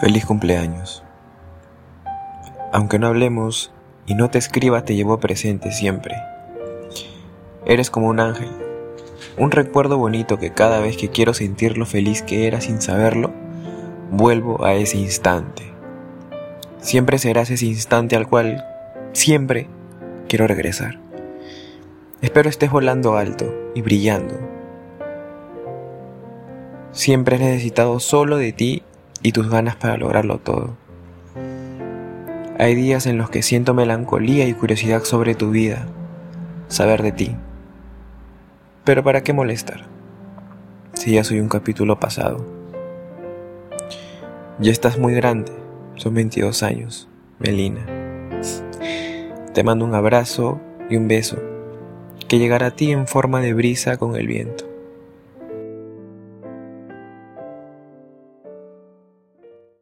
Feliz cumpleaños. Aunque no hablemos y no te escriba, te llevo presente siempre. Eres como un ángel, un recuerdo bonito que cada vez que quiero sentir lo feliz que era sin saberlo, vuelvo a ese instante. Siempre serás ese instante al cual siempre quiero regresar. Espero estés volando alto y brillando. Siempre he necesitado solo de ti y tus ganas para lograrlo todo. Hay días en los que siento melancolía y curiosidad sobre tu vida, saber de ti. Pero ¿para qué molestar? Si ya soy un capítulo pasado. Ya estás muy grande, son 22 años, Melina. Te mando un abrazo y un beso que llegará a ti en forma de brisa con el viento.